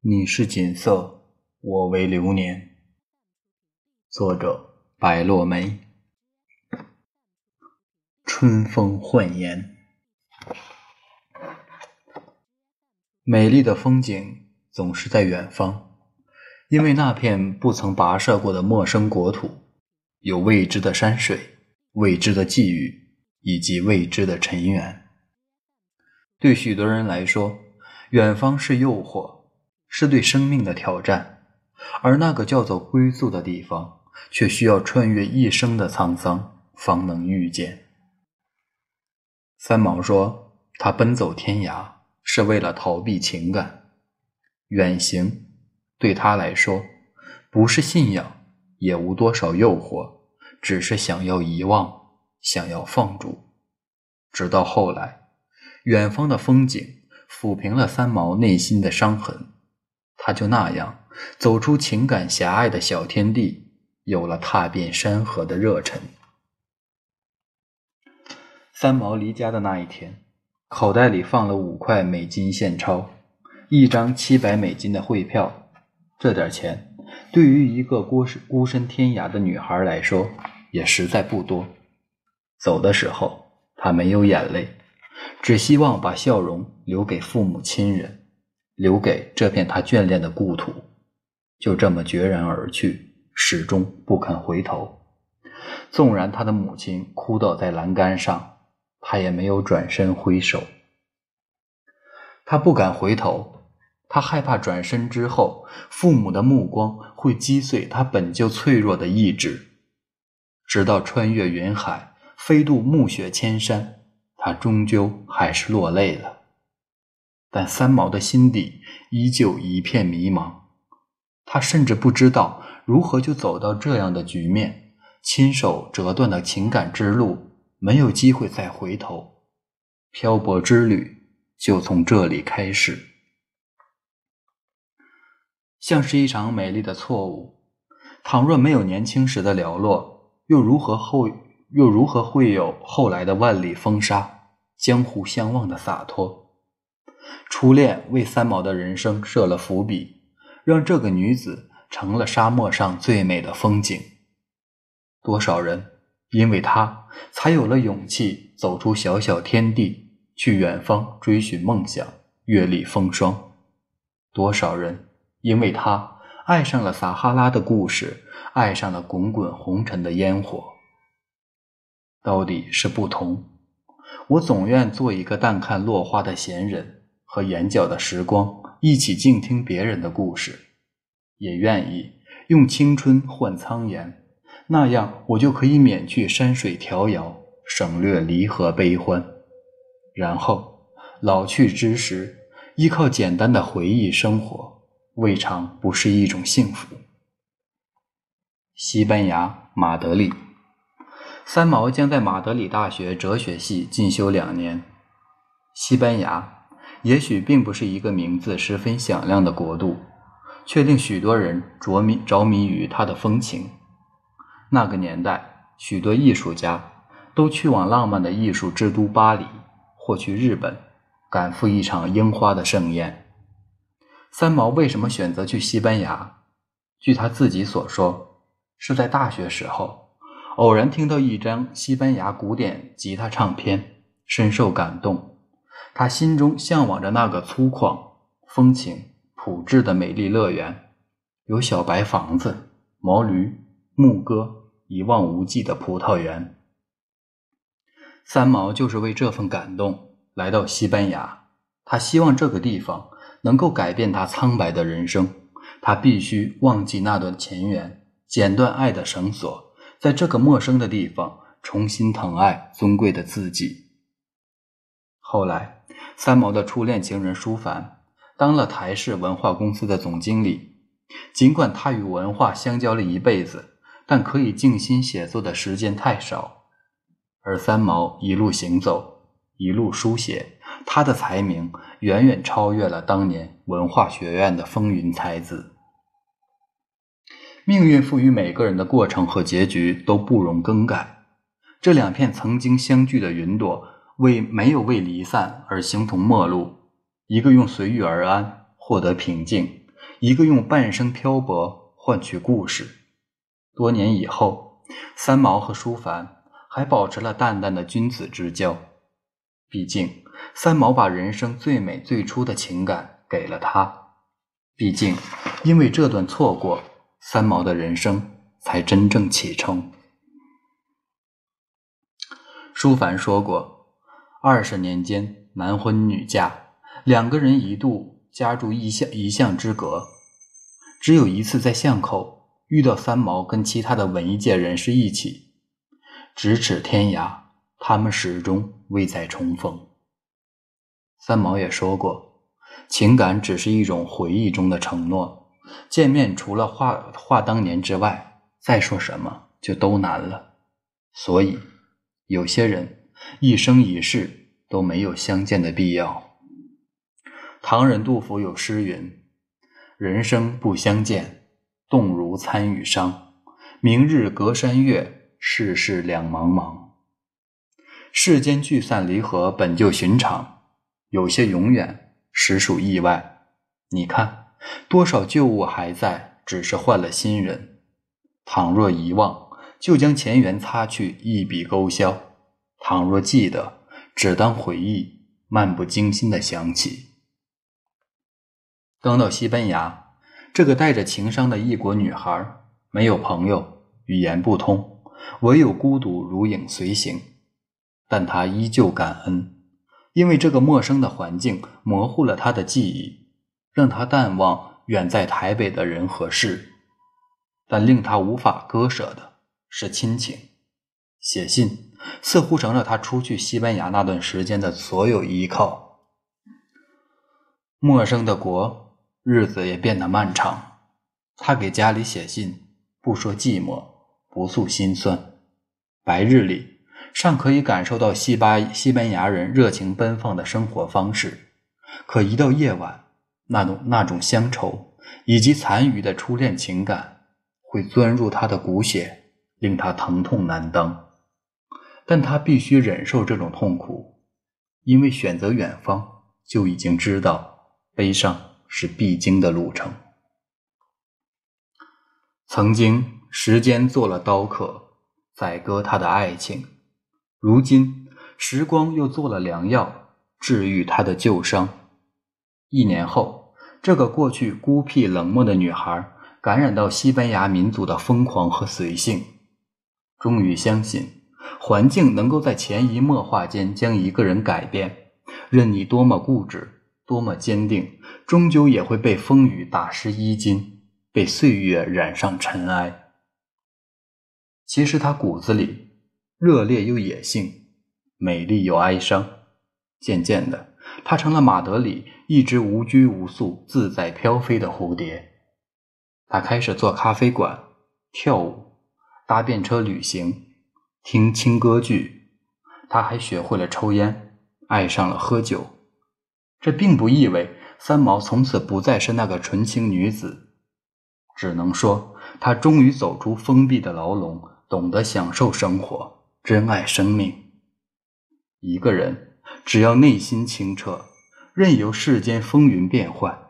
你是锦瑟，我为流年。作者：白落梅。春风混言，美丽的风景总是在远方，因为那片不曾跋涉过的陌生国土，有未知的山水、未知的际遇以及未知的尘缘。对许多人来说，远方是诱惑。是对生命的挑战，而那个叫做归宿的地方，却需要穿越一生的沧桑方能遇见。三毛说：“他奔走天涯是为了逃避情感，远行对他来说不是信仰，也无多少诱惑，只是想要遗忘，想要放逐。直到后来，远方的风景抚平了三毛内心的伤痕。”他就那样走出情感狭隘的小天地，有了踏遍山河的热忱。三毛离家的那一天，口袋里放了五块美金现钞，一张七百美金的汇票。这点钱对于一个孤身孤身天涯的女孩来说，也实在不多。走的时候，她没有眼泪，只希望把笑容留给父母亲人。留给这片他眷恋的故土，就这么决然而去，始终不肯回头。纵然他的母亲哭倒在栏杆上，他也没有转身挥手。他不敢回头，他害怕转身之后，父母的目光会击碎他本就脆弱的意志。直到穿越云海，飞渡暮雪千山，他终究还是落泪了。但三毛的心底依旧一片迷茫，他甚至不知道如何就走到这样的局面，亲手折断的情感之路，没有机会再回头，漂泊之旅就从这里开始，像是一场美丽的错误。倘若没有年轻时的寥落，又如何后又如何会有后来的万里风沙、江湖相望的洒脱？初恋为三毛的人生设了伏笔，让这个女子成了沙漠上最美的风景。多少人因为她才有了勇气走出小小天地，去远方追寻梦想，阅历风霜。多少人因为她爱上了撒哈拉的故事，爱上了滚滚红尘的烟火。到底是不同。我总愿做一个淡看落花的闲人。和眼角的时光一起静听别人的故事，也愿意用青春换苍颜，那样我就可以免去山水迢遥，省略离合悲欢，然后老去之时，依靠简单的回忆生活，未尝不是一种幸福。西班牙马德里，三毛将在马德里大学哲学系进修两年，西班牙。也许并不是一个名字十分响亮的国度，却令许多人着迷着迷于它的风情。那个年代，许多艺术家都去往浪漫的艺术之都巴黎，或去日本，赶赴一场樱花的盛宴。三毛为什么选择去西班牙？据他自己所说，是在大学时候偶然听到一张西班牙古典吉他唱片，深受感动。他心中向往着那个粗犷、风情、朴质的美丽乐园，有小白房子、毛驴、牧歌、一望无际的葡萄园。三毛就是为这份感动来到西班牙，他希望这个地方能够改变他苍白的人生。他必须忘记那段前缘，剪断爱的绳索，在这个陌生的地方重新疼爱尊贵的自己。后来。三毛的初恋情人舒凡当了台视文化公司的总经理。尽管他与文化相交了一辈子，但可以静心写作的时间太少。而三毛一路行走，一路书写，他的才名远远超越了当年文化学院的风云才子。命运赋予每个人的过程和结局都不容更改。这两片曾经相聚的云朵。为没有为离散而形同陌路，一个用随遇而安获得平静，一个用半生漂泊换取故事。多年以后，三毛和舒凡还保持了淡淡的君子之交。毕竟，三毛把人生最美最初的情感给了他。毕竟，因为这段错过，三毛的人生才真正启程。舒凡说过：“二十年间，男婚女嫁，两个人一度家住一巷一巷之隔，只有一次在巷口。”遇到三毛跟其他的文艺界人士一起，咫尺天涯，他们始终未再重逢。三毛也说过，情感只是一种回忆中的承诺，见面除了话话当年之外，再说什么就都难了。所以，有些人一生一世都没有相见的必要。唐人杜甫有诗云：“人生不相见。”动如参与商，明日隔山月，世事两茫茫。世间聚散离合本就寻常，有些永远实属意外。你看，多少旧物还在，只是换了新人。倘若遗忘，就将前缘擦去，一笔勾销；倘若记得，只当回忆，漫不经心的想起。刚到西班牙。这个带着情伤的异国女孩，没有朋友，语言不通，唯有孤独如影随形。但她依旧感恩，因为这个陌生的环境模糊了她的记忆，让她淡忘远在台北的人和事。但令她无法割舍的是亲情，写信似乎成了他出去西班牙那段时间的所有依靠。陌生的国。日子也变得漫长，他给家里写信，不说寂寞，不诉心酸。白日里尚可以感受到西巴西班牙人热情奔放的生活方式，可一到夜晚，那种那种乡愁以及残余的初恋情感会钻入他的骨血，令他疼痛难当。但他必须忍受这种痛苦，因为选择远方，就已经知道悲伤。是必经的路程。曾经，时间做了刀客，宰割他的爱情；如今，时光又做了良药，治愈他的旧伤。一年后，这个过去孤僻冷漠的女孩，感染到西班牙民族的疯狂和随性，终于相信，环境能够在潜移默化间将一个人改变，任你多么固执。多么坚定，终究也会被风雨打湿衣襟，被岁月染上尘埃。其实他骨子里热烈又野性，美丽又哀伤。渐渐的，他成了马德里一只无拘无束、自在飘飞的蝴蝶。他开始做咖啡馆、跳舞、搭便车旅行、听轻歌剧。他还学会了抽烟，爱上了喝酒。这并不意味三毛从此不再是那个纯情女子，只能说她终于走出封闭的牢笼，懂得享受生活，珍爱生命。一个人只要内心清澈，任由世间风云变幻，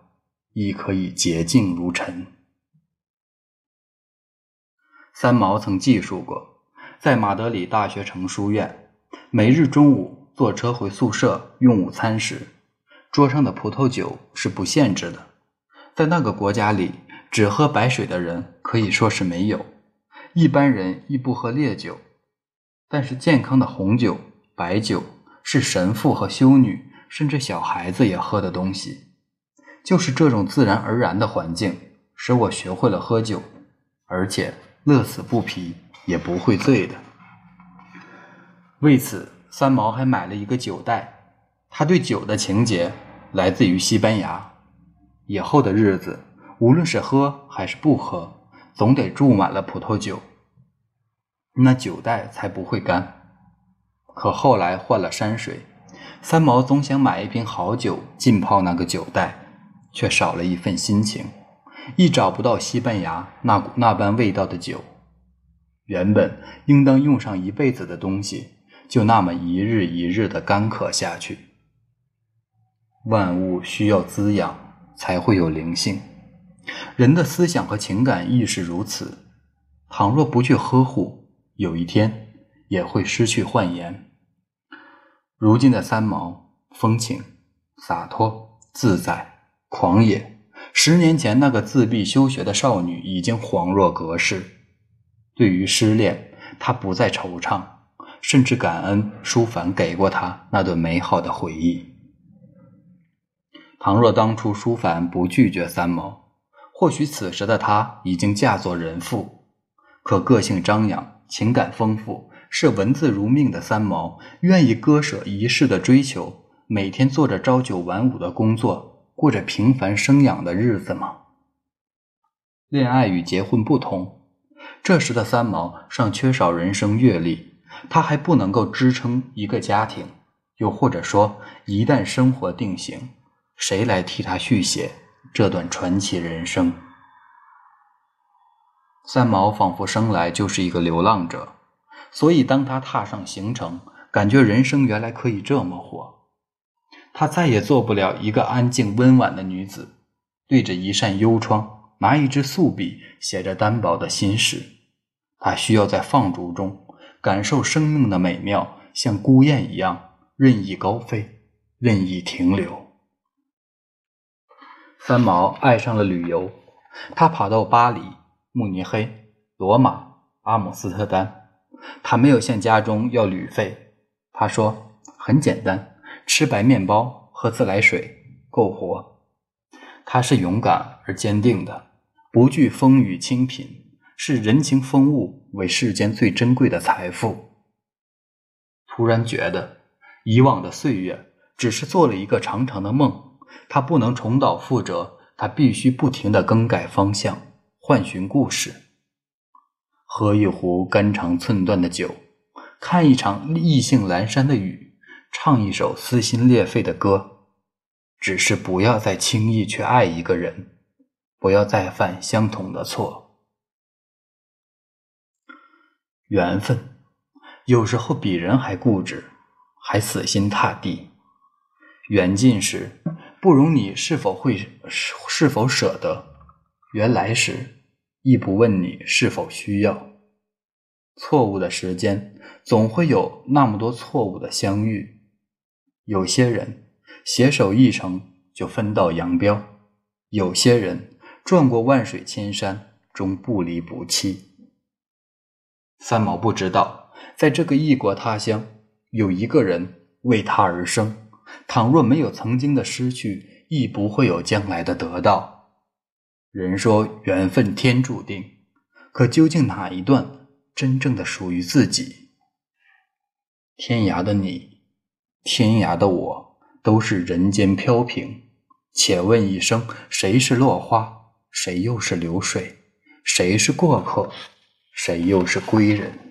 亦可以洁净如尘。三毛曾记述过，在马德里大学城书院，每日中午坐车回宿舍用午餐时。桌上的葡萄酒是不限制的，在那个国家里，只喝白水的人可以说是没有，一般人亦不喝烈酒。但是健康的红酒、白酒是神父和修女，甚至小孩子也喝的东西。就是这种自然而然的环境，使我学会了喝酒，而且乐此不疲，也不会醉的。为此，三毛还买了一个酒袋。他对酒的情结来自于西班牙。以后的日子，无论是喝还是不喝，总得注满了葡萄酒，那酒袋才不会干。可后来换了山水，三毛总想买一瓶好酒浸泡那个酒袋，却少了一份心情，亦找不到西班牙那股那般味道的酒。原本应当用上一辈子的东西，就那么一日一日的干渴下去。万物需要滋养，才会有灵性。人的思想和情感亦是如此。倘若不去呵护，有一天也会失去焕颜。如今的三毛，风情、洒脱、自在、狂野。十年前那个自闭休学的少女，已经恍若隔世。对于失恋，他不再惆怅，甚至感恩舒凡给过他那段美好的回忆。倘若当初舒凡不拒绝三毛，或许此时的她已经嫁作人妇。可个性张扬、情感丰富、视文字如命的三毛，愿意割舍一世的追求，每天做着朝九晚五的工作，过着平凡生养的日子吗？恋爱与结婚不同，这时的三毛尚缺少人生阅历，他还不能够支撑一个家庭，又或者说，一旦生活定型。谁来替他续写这段传奇人生？三毛仿佛生来就是一个流浪者，所以当他踏上行程，感觉人生原来可以这么活。他再也做不了一个安静温婉的女子，对着一扇幽窗，拿一支素笔写着单薄的心事。他需要在放逐中感受生命的美妙，像孤雁一样任意高飞，任意停留。三毛爱上了旅游，他跑到巴黎、慕尼黑、罗马、阿姆斯特丹。他没有向家中要旅费，他说很简单，吃白面包，喝自来水，够活。他是勇敢而坚定的，不惧风雨清贫，视人情风物为世间最珍贵的财富。突然觉得，以往的岁月只是做了一个长长的梦。他不能重蹈覆辙，他必须不停地更改方向，换寻故事。喝一壶肝肠寸断的酒，看一场意兴阑珊的雨，唱一首撕心裂肺的歌，只是不要再轻易去爱一个人，不要再犯相同的错。缘分有时候比人还固执，还死心塌地。缘尽时。不容你是否会是否舍得，原来时亦不问你是否需要。错误的时间总会有那么多错误的相遇。有些人携手一程就分道扬镳，有些人转过万水千山终不离不弃。三毛不知道，在这个异国他乡，有一个人为他而生。倘若没有曾经的失去，亦不会有将来的得到。人说缘分天注定，可究竟哪一段真正的属于自己？天涯的你，天涯的我，都是人间飘萍。且问一生，谁是落花，谁又是流水？谁是过客，谁又是归人？